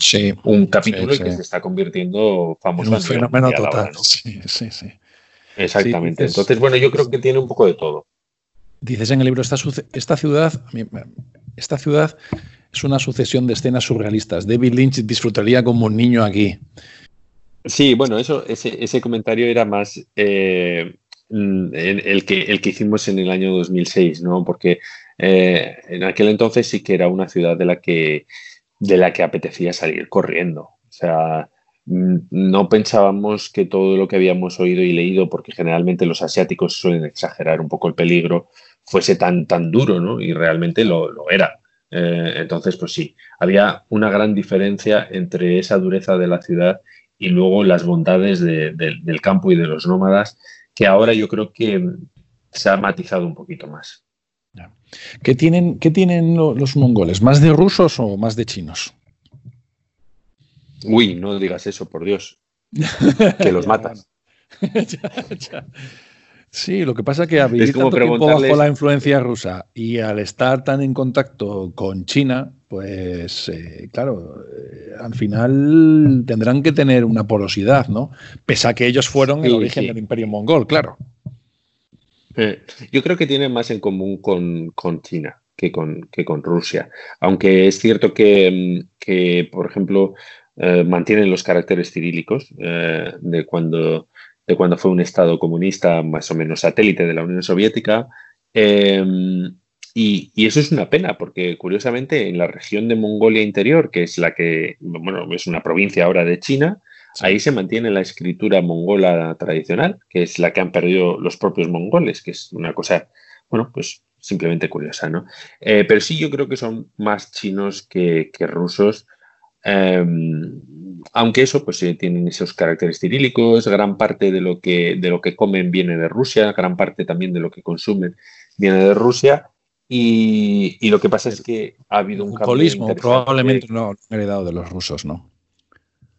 un capítulo y que se está convirtiendo famoso. un fenómeno total. Sí, sí, sí. Exactamente. Entonces, bueno, yo creo que tiene un poco de todo. Dices en el libro, esta, esta ciudad, esta ciudad es una sucesión de escenas surrealistas. David Lynch disfrutaría como un niño aquí. Sí, bueno, eso, ese, comentario era más eh, el, que, hicimos en el año 2006, ¿no? Porque eh, en aquel entonces sí que era una ciudad de la que, de la que apetecía salir corriendo. O sea, mm, no pensábamos que todo lo que habíamos oído y leído, porque generalmente los asiáticos suelen exagerar un poco el peligro, fuese tan, tan duro, ¿no? Y realmente lo era. Eh, entonces, pues sí, había una gran diferencia entre esa dureza de la ciudad y luego las bondades del campo y de los nómadas, que ahora yo creo que se ha matizado un poquito más. ¿Qué tienen, qué tienen los mongoles? ¿Más de rusos o más de chinos? Uy, no digas eso, por Dios. que los matas. Sí, lo que pasa es que a vivir tanto tiempo bajo la influencia rusa y al estar tan en contacto con China, pues eh, claro, eh, al final tendrán que tener una porosidad, ¿no? Pese a que ellos fueron el origen del imperio mongol, claro. Eh, yo creo que tienen más en común con, China que con, que con Rusia. Aunque es cierto que, mm, por ejemplo, mantienen los caracteres cirílicos de cuando de cuando fue un Estado comunista más o menos satélite de la Unión Soviética. Em, y, eso es una pena, porque curiosamente en la región de Mongolia Interior, que es la que, bueno, es una provincia ahora de China, ahí se mantiene la escritura mongola tradicional, que es la que han perdido los propios mongoles, que es una cosa, bueno, pues simplemente curiosa, ¿no? Eh, pero sí yo creo que son más chinos que, que rusos aunque eso, pues tienen esos caracteres cirílicos, gran parte de lo, que, de lo que comen viene de Rusia, gran parte también de lo que consumen viene de Rusia. Y, lo que pasa es que ha habido un cambio. probablemente no heredado de los rusos, ¿no?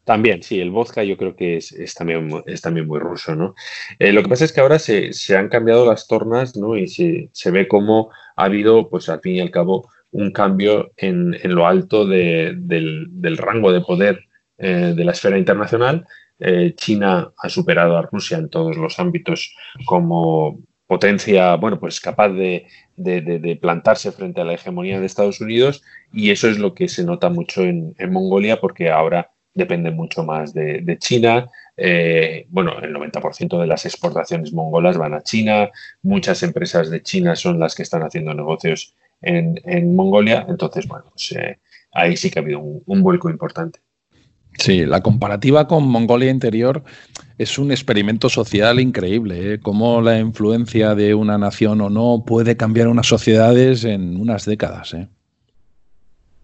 También, sí, el vodka yo creo que es, también, es también muy ruso, ¿no? Eh, lo que pasa es que ahora se, han cambiado las tornas, ¿no? Y se, se, ve cómo ha habido, pues al fin y al cabo, un cambio en, lo alto del, rango de poder eh, de la esfera internacional. Eh, China ha superado a Rusia en todos los ámbitos como potencia, bueno, pues capaz de, plantarse frente a la hegemonía de Estados Unidos y eso es lo que se nota mucho en, Mongolia porque ahora depende mucho más de, China. Eh, bueno, el 90% de las exportaciones mongolas van a China, muchas empresas de China son las que están haciendo negocios en, Mongolia. Entonces, bueno, pues eh, ahí sí que ha habido un, vuelco importante. Sí, la comparativa con Mongolia Interior es un experimento social increíble, ¿eh? cómo la influencia de una nación o no puede cambiar unas sociedades en unas décadas. ¿eh?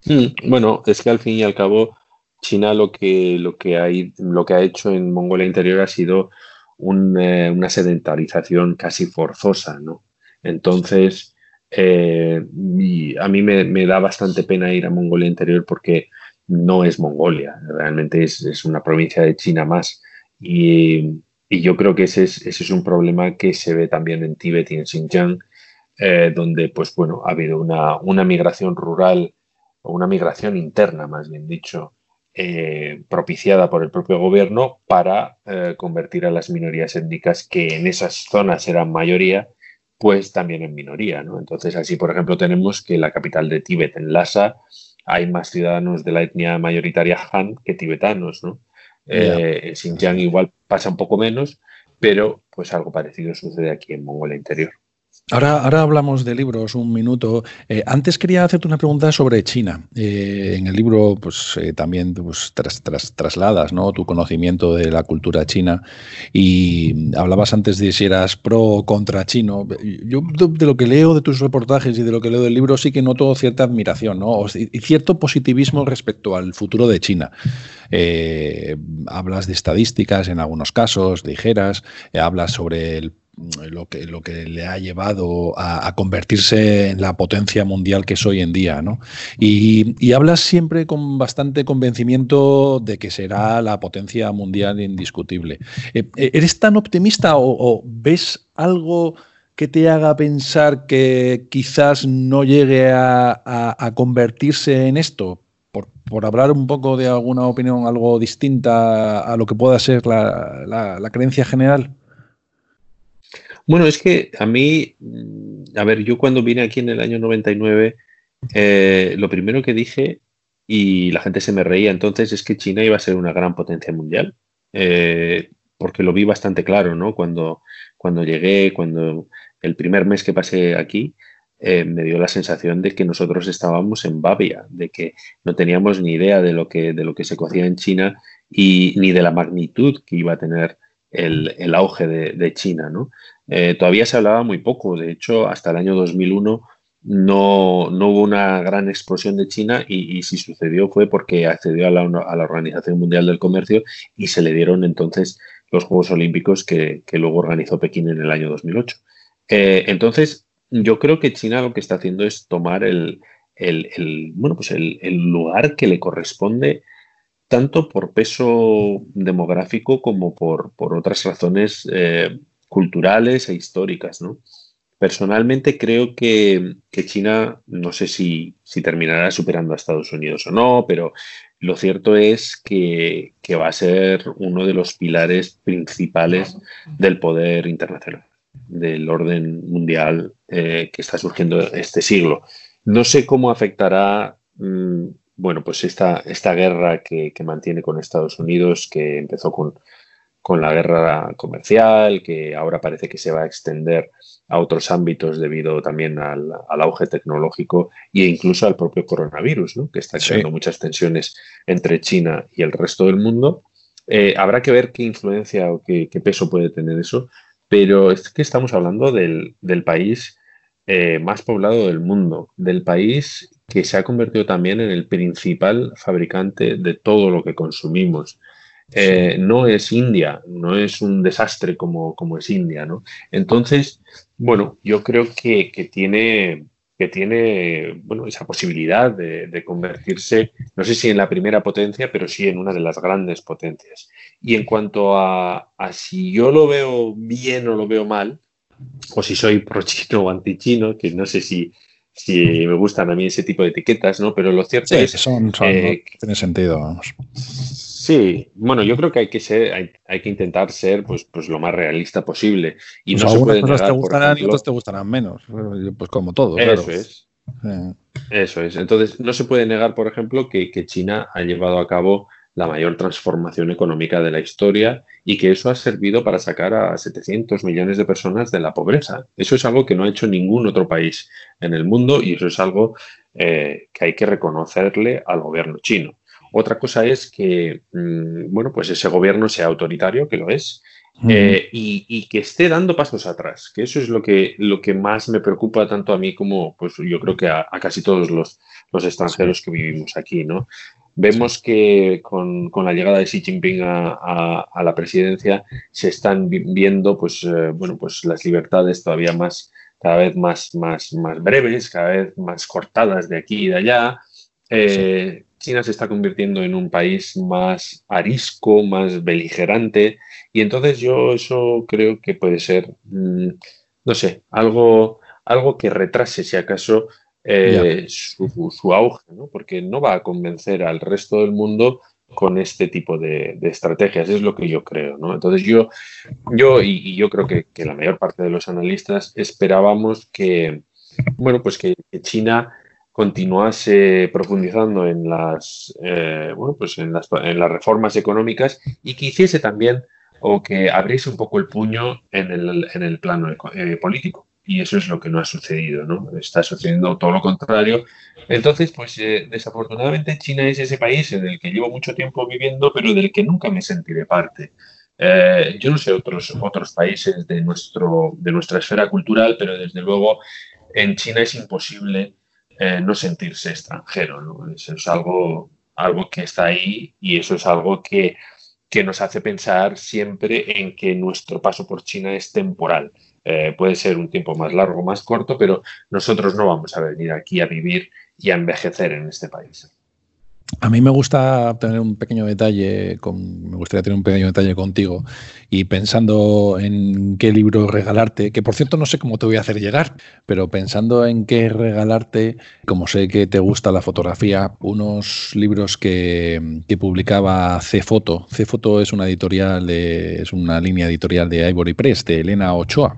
Mm, bueno, es que al fin y al cabo China lo que, lo que, hay, lo que ha hecho en Mongolia Interior ha sido una sedentarización casi forzosa, ¿no? Entonces, eh, y a mí me, da bastante pena ir a Mongolia Interior porque no es Mongolia, realmente es, una provincia de China más. Y, yo creo que ese es, un problema que se ve también en Tíbet y en Xinjiang, eh, donde pues bueno, ha habido una, migración rural, o una migración interna, más bien dicho, eh, propiciada por el propio gobierno para convertir a las minorías étnicas que en esas zonas eran mayoría pues también en minoría. ¿no? Entonces, así, por ejemplo, tenemos que la capital de Tíbet, en Lhasa, hay más ciudadanos de la etnia mayoritaria Han que tibetanos. ¿no? Eh, Xinjiang igual pasa un poco menos, pero pues algo parecido sucede aquí en Mongolia Interior. Ahora, hablamos de libros un minuto. Eh, antes quería hacerte una pregunta sobre China. Eh, en el libro, pues eh, también pues, trasladas ¿no? tu conocimiento de la cultura china y hablabas antes de si eras pro o contra chino. Yo de, lo que leo de tus reportajes y de lo que leo del libro sí que noto cierta admiración ¿no? y cierto positivismo respecto al futuro de China. hablas de estadísticas en algunos casos, ligeras, hablas sobre el lo que, lo que le ha llevado a, convertirse en la potencia mundial que es hoy en día. ¿no? Y, hablas siempre con bastante convencimiento de que será la potencia mundial indiscutible. Eh, eh, ¿Eres tan optimista o, ves algo que te haga pensar que quizás no llegue a, convertirse en esto? Por, hablar un poco de alguna opinión algo distinta a lo que pueda ser la creencia general. Bueno, es que a mí, mm, a ver, yo cuando vine aquí en el año 99, eh, lo primero que dije, y la gente se me reía entonces, es que China iba a ser una gran potencia mundial, eh, porque lo vi bastante claro, ¿no? Cuando, cuando llegué, cuando el primer mes que pasé aquí, eh, me dio la sensación de que nosotros estábamos en Babia, de que no teníamos ni idea de lo que, de lo que se cocía en China y ni de la magnitud que iba a tener el, auge de, China, ¿no? Eh, todavía se hablaba muy poco. De hecho, hasta el año 2001 no, hubo una gran explosión de China y, si sucedió fue porque accedió a la, a la, Organización Mundial del Comercio y se le dieron entonces los Juegos Olímpicos que, luego organizó Pekín en el año 2008. Eh, entonces, yo creo que China lo que está haciendo es tomar el, bueno, pues el, lugar que le corresponde tanto por peso demográfico como por, por otras razones eh, culturales e históricas, ¿no? Personalmente creo que, China, no sé si, terminará superando a Estados Unidos o no, pero lo cierto es que, va a ser uno de los pilares principales del poder internacional, del orden mundial eh, que está surgiendo este siglo. No sé cómo afectará, mm, bueno, pues esta, esta guerra que, que mantiene con Estados Unidos, que empezó con, con la guerra comercial, que ahora parece que se va a extender a otros ámbitos debido también al, auge tecnológico e incluso al propio coronavirus, que está creando muchas tensiones entre China y el resto del mundo. Eh, habrá que ver qué influencia o qué, peso puede tener eso, pero es que estamos hablando del, país eh, más poblado del mundo, del país que se ha convertido también en el principal fabricante de todo lo que consumimos. Eh, no es India, no es un desastre como, como es India, ¿no? Entonces, bueno, yo creo que, tiene, que tiene bueno, esa posibilidad de, convertirse, no sé si en la primera potencia, pero sí en una de las grandes potencias. Y en cuanto a, si yo lo veo bien o lo veo mal, o si soy pro chino o anti chino, que no sé si, si me gustan a mí ese tipo de etiquetas, ¿no? Pero lo cierto es que son, eh, tiene sentido, vamos. Sí, bueno, yo creo que hay que ser, hay, que intentar ser pues, pues lo más realista posible. Y pues no algunas cosas te gustarán y otras te gustarán menos, pues como todo. Eso es. Eso es. Entonces, no se puede negar, por ejemplo, que, China ha llevado a cabo la mayor transformación económica de la historia y que eso ha servido para sacar a 700 millones de personas de la pobreza. Eso es algo que no ha hecho ningún otro país en el mundo y eso es algo eh, que hay que reconocerle al gobierno chino. Otra cosa es que, mm, bueno, pues ese gobierno sea autoritario, que lo es, eh, y, que esté dando pasos atrás, que eso es lo que, lo que más me preocupa tanto a mí como, pues yo creo que a, casi todos los, extranjeros que vivimos aquí, ¿no? Vemos que con, la llegada de Xi Jinping a, la presidencia se están viendo, pues, eh, bueno, pues las libertades todavía más, cada vez más, más, más breves, cada vez más cortadas de aquí y de allá. Eh, China se está convirtiendo en un país más arisco, más beligerante, y entonces yo eso creo que puede ser, mm, no sé, algo, algo que retrase, si acaso, eh, su, auge, ¿no? porque no va a convencer al resto del mundo con este tipo de, estrategias, es lo que yo creo. ¿no? Entonces yo, yo y, yo creo que, la mayor parte de los analistas esperábamos que, bueno, pues que China continuase profundizando en las, eh, bueno, pues en las, en las reformas económicas y que hiciese también o que abriese un poco el puño en el, en el plano eh, político. Y eso es lo que no ha sucedido, ¿no? Está sucediendo todo lo contrario. Entonces, pues eh, desafortunadamente China es ese país en el que llevo mucho tiempo viviendo, pero del que nunca me sentiré parte. yo no sé otros, otros países de, nuestro, de nuestra esfera cultural, pero desde luego en China es imposible eh, no sentirse extranjero. ¿no? Eso es algo, algo que está ahí y eso es algo que, que nos hace pensar siempre en que nuestro paso por China es temporal. Eh, puede ser un tiempo más largo o más corto, pero nosotros no vamos a venir aquí a vivir y a envejecer en este país. A mí me gusta tener un pequeño detalle, con, me gustaría tener un pequeño detalle contigo y pensando en qué libro regalarte, que por cierto no sé cómo te voy a hacer llegar, pero pensando en qué regalarte, como sé que te gusta la fotografía, unos libros que, que publicaba C-Foto. C-Foto es una editorial, es una línea editorial de Ivory Press, de Elena Ochoa,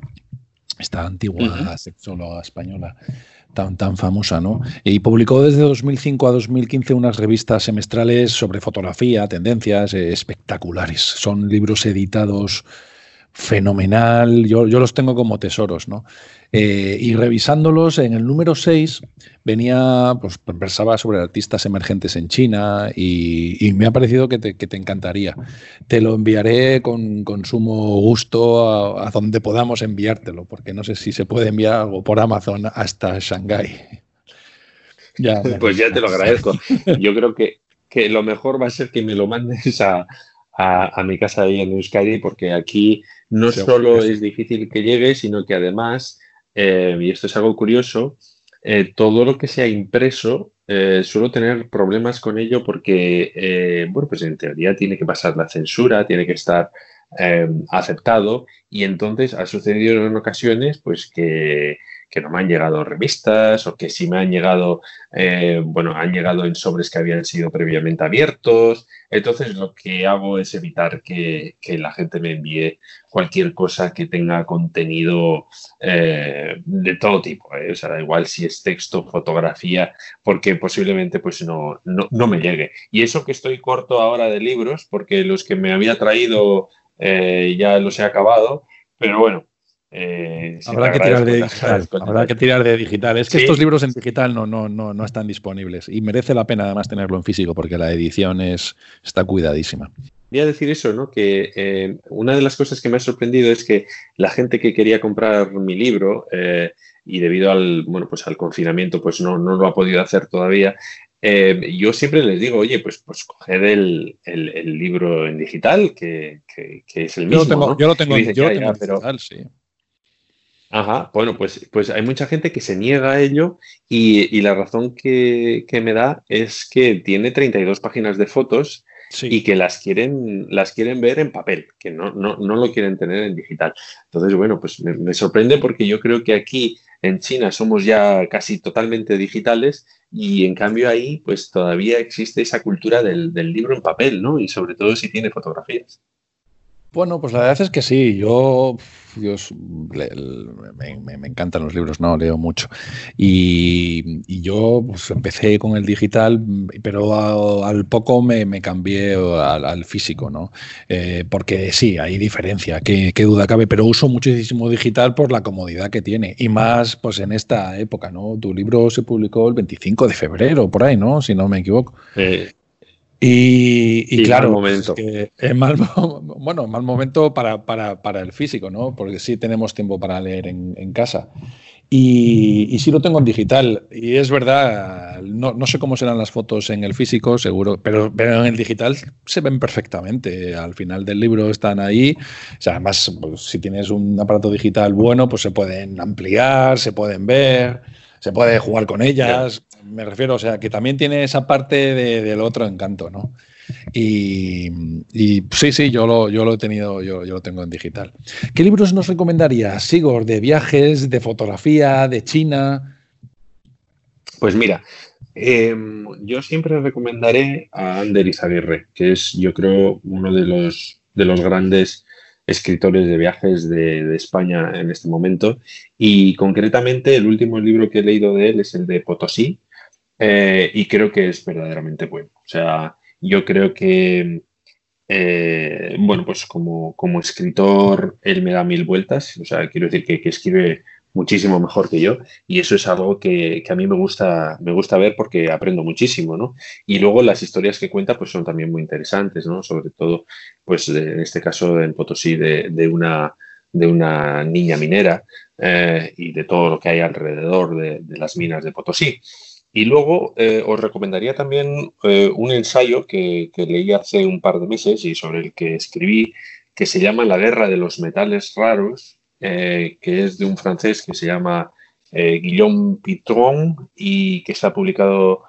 esta antigua sexóloga española tan, tan famosa, ¿no? Y publicó desde 2005 a 2015 unas revistas semestrales sobre fotografía, tendencias eh, espectaculares. Son libros editados fenomenal, yo, yo, los tengo como tesoros, ¿no? Eh, y revisándolos, en el número 6 venía, pues conversaba sobre artistas emergentes en China y, me ha parecido que te, que te, encantaría. Te lo enviaré con, con sumo gusto a, donde podamos enviártelo, porque no sé si se puede enviar algo por Amazon hasta Shanghái. Ya, pues ya te lo agradezco. Yo creo que, que lo mejor va a ser que me lo mandes a, a, mi casa ahí en Euskadi, porque aquí no solo es difícil que llegue, sino que además, eh, y esto es algo curioso, eh, todo lo que sea impreso eh, suelo tener problemas con ello porque, bueno, pues en teoría tiene que pasar la censura, tiene que estar aceptado y entonces ha sucedido en ocasiones pues que que no me han llegado revistas o que si me han llegado, eh, bueno, han llegado en sobres que habían sido previamente abiertos. Entonces lo que hago es evitar que, la gente me envíe cualquier cosa que tenga contenido eh, de todo tipo. ¿eh? O sea, da igual si es texto, fotografía, porque posiblemente pues no, no, no, me llegue. Y eso que estoy corto ahora de libros, porque los que me había traído ya los he acabado, pero bueno, eh, habrá, que tirar de digital, habrá que tirar de digital. Es que estos libros en digital no, no, no, no están disponibles y merece la pena además tenerlo en físico porque la edición es, está cuidadísima. Voy a decir eso, ¿no? Que eh, una de las cosas que me ha sorprendido es que la gente que quería comprar mi libro eh, y debido al, bueno, pues al confinamiento pues no, no lo ha podido hacer todavía, yo siempre les digo, oye, pues, pues coged el, el, libro en digital, que, que, es el mismo. Yo lo tengo, yo lo tengo, en digital, sí. Ajá, bueno, pues, pues hay mucha gente que se niega a ello y, la razón que, me da es que tiene 32 páginas de fotos y que las quieren, las quieren ver en papel, que no, no, no lo quieren tener en digital. Entonces, bueno, pues me, sorprende porque yo creo que aquí en China somos ya casi totalmente digitales y en cambio ahí pues todavía existe esa cultura del, del libro en papel, ¿no? Y sobre todo si tiene fotografías. Bueno, pues la verdad es que sí, yo, me, encantan los libros, no, leo mucho. Y, yo pues, empecé con el digital, pero al poco me, cambié al, físico, ¿no? Eh, porque sí, hay diferencia, qué, duda cabe, pero uso muchísimo digital por la comodidad que tiene. Y más pues en esta época, ¿no? Tu libro se publicó el 25 de febrero, por ahí, ¿no? Si no me equivoco. Eh, y, claro, momento. Es, mal, bueno, mal momento para, para, el físico, ¿no? Porque sí tenemos tiempo para leer en, casa. Y, y, sí lo tengo en digital. Y es verdad, no, no, sé cómo serán las fotos en el físico, seguro, pero, pero, en el digital se ven perfectamente. Al final del libro están ahí. O sea, además, pues, si tienes un aparato digital bueno, pues se pueden ampliar, se pueden ver se puede jugar con ellas. Me refiero, o sea, que también tiene esa parte del otro encanto, ¿no? Y, sí, sí, yo lo, yo lo he tenido, yo, yo, lo tengo en digital. ¿Qué libros nos recomendarías, Sigor? ¿De viajes, de fotografía, de China? Pues mira, em, yo siempre recomendaré a Ander Izaguirre, que es, yo creo, uno de los, de los grandes escritores de viajes de, España en este momento. Y concretamente el último libro que he leído de él es el de Potosí eh, y creo que es verdaderamente bueno. O sea, yo creo que, eh, bueno, pues como, como escritor él me da mil vueltas. O sea, quiero decir que, que escribe muchísimo mejor que yo y eso es algo que, a mí me gusta, me gusta ver porque aprendo muchísimo, ¿no? Y luego las historias que cuenta pues son también muy interesantes, ¿no? Sobre todo, pues en este caso en Potosí de, una, de una niña minera eh, y de todo lo que hay alrededor de, las minas de Potosí. Y luego eh, os recomendaría también eh, un ensayo que, leí hace un par de meses y sobre el que escribí, que se llama La guerra de los metales raros, que es de un francés que se llama Guillaume Pitron y que está publicado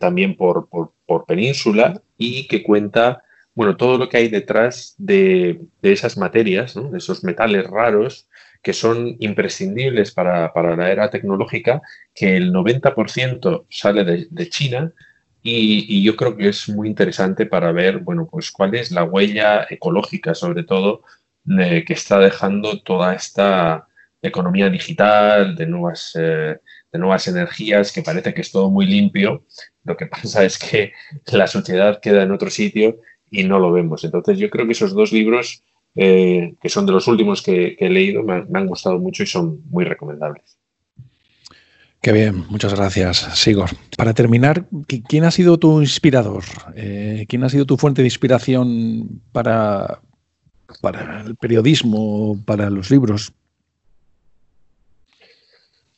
también por, por, Península y que cuenta bueno, todo lo que hay detrás de, esas materias, de esos metales raros que son imprescindibles para, la era tecnológica, que el 90% sale de, China y, yo creo que es muy interesante para ver, bueno, pues cuál es la huella ecológica, sobre todo, que está dejando toda esta economía digital, de nuevas, eh, de nuevas energías, que parece que es todo muy limpio. Lo que pasa es que la sociedad queda en otro sitio y no lo vemos. Entonces yo creo que esos dos libros, eh, que son de los últimos que, he leído, me, han gustado mucho y son muy recomendables. Qué bien, muchas gracias, Sigor. Para terminar, ¿quién ha sido tu inspirador? Eh, ¿Quién ha sido tu fuente de inspiración para, para el periodismo, para los libros?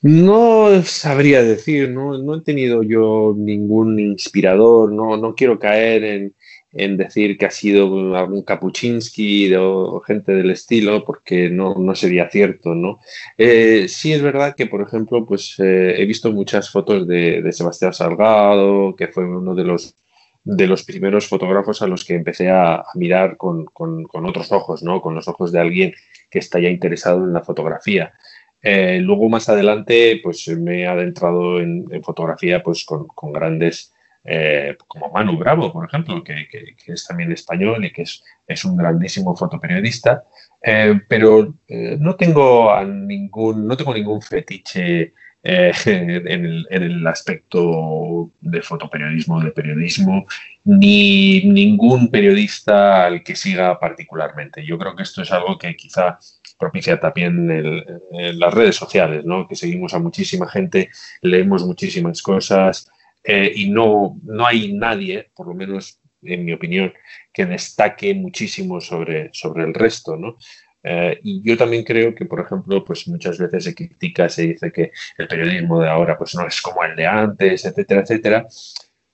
No sabría decir, no, no he tenido yo ningún inspirador, no, no quiero caer en, decir que ha sido algún Kapuczynski o gente del estilo, porque no, no sería cierto, ¿no? Eh, sí es verdad que, por ejemplo, pues eh, he visto muchas fotos de, Sebastián Salgado, que fue uno de los de los primeros fotógrafos a los que empecé a, mirar con, otros ojos, ¿no? Con los ojos de alguien que está ya interesado en la fotografía. Eh, luego, más adelante, pues me he adentrado en, fotografía pues, con, con grandes eh, como Manu Bravo, por ejemplo, que, es también español y que es, un grandísimo fotoperiodista, eh, pero eh, no, tengo ningún, no tengo ningún fetiche en el, aspecto de fotoperiodismo, de periodismo, ni ningún periodista al que siga particularmente. Yo creo que esto es algo que quizá propicia también en las redes sociales, ¿no? que seguimos a muchísima gente, leemos muchísimas cosas, eh, y no, no hay nadie, por lo menos en mi opinión, que destaque muchísimo sobre, sobre el resto, ¿no? Eh, y yo también creo que, por ejemplo, pues muchas veces se critica, se dice que el periodismo de ahora pues no es como el de antes, etcétera, etcétera.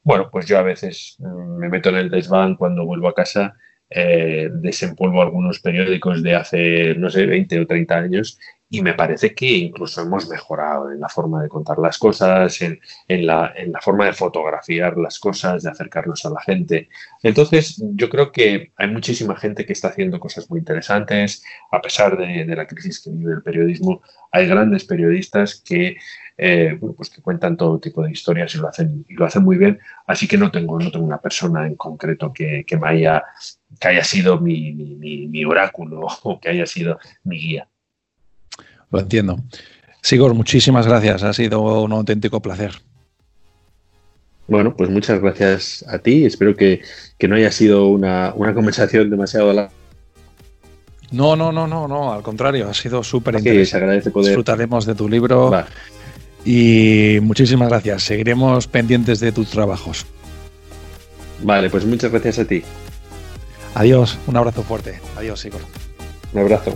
Bueno, pues yo a veces mm, me meto en el desván cuando vuelvo a casa, eh, desempolvo algunos periódicos de hace, no sé, 20 o 30 años y me parece que incluso hemos mejorado en la forma de contar las cosas, en, la, forma de fotografiar las cosas, de acercarnos a la gente. Entonces, yo creo que hay muchísima gente que está haciendo cosas muy interesantes, a pesar de, la crisis que vive el periodismo, hay grandes periodistas que, eh, pues que cuentan todo tipo de historias y lo hacen, y lo hacen muy bien, así que no tengo, no tengo una persona en concreto que, me haya, que haya sido mi oráculo o que haya sido mi guía. Lo entiendo. Sigor, muchísimas gracias. Ha sido un auténtico placer. Bueno, pues muchas gracias a ti. Espero que, no haya sido una, conversación demasiado larga. No, no, no, no, no, al contrario, ha sido súper interesante. Disfrutaremos de tu libro y muchísimas gracias. Seguiremos pendientes de tus trabajos. Vale, pues muchas gracias a ti. Adiós, un abrazo fuerte. Adiós, Sigor. Un abrazo.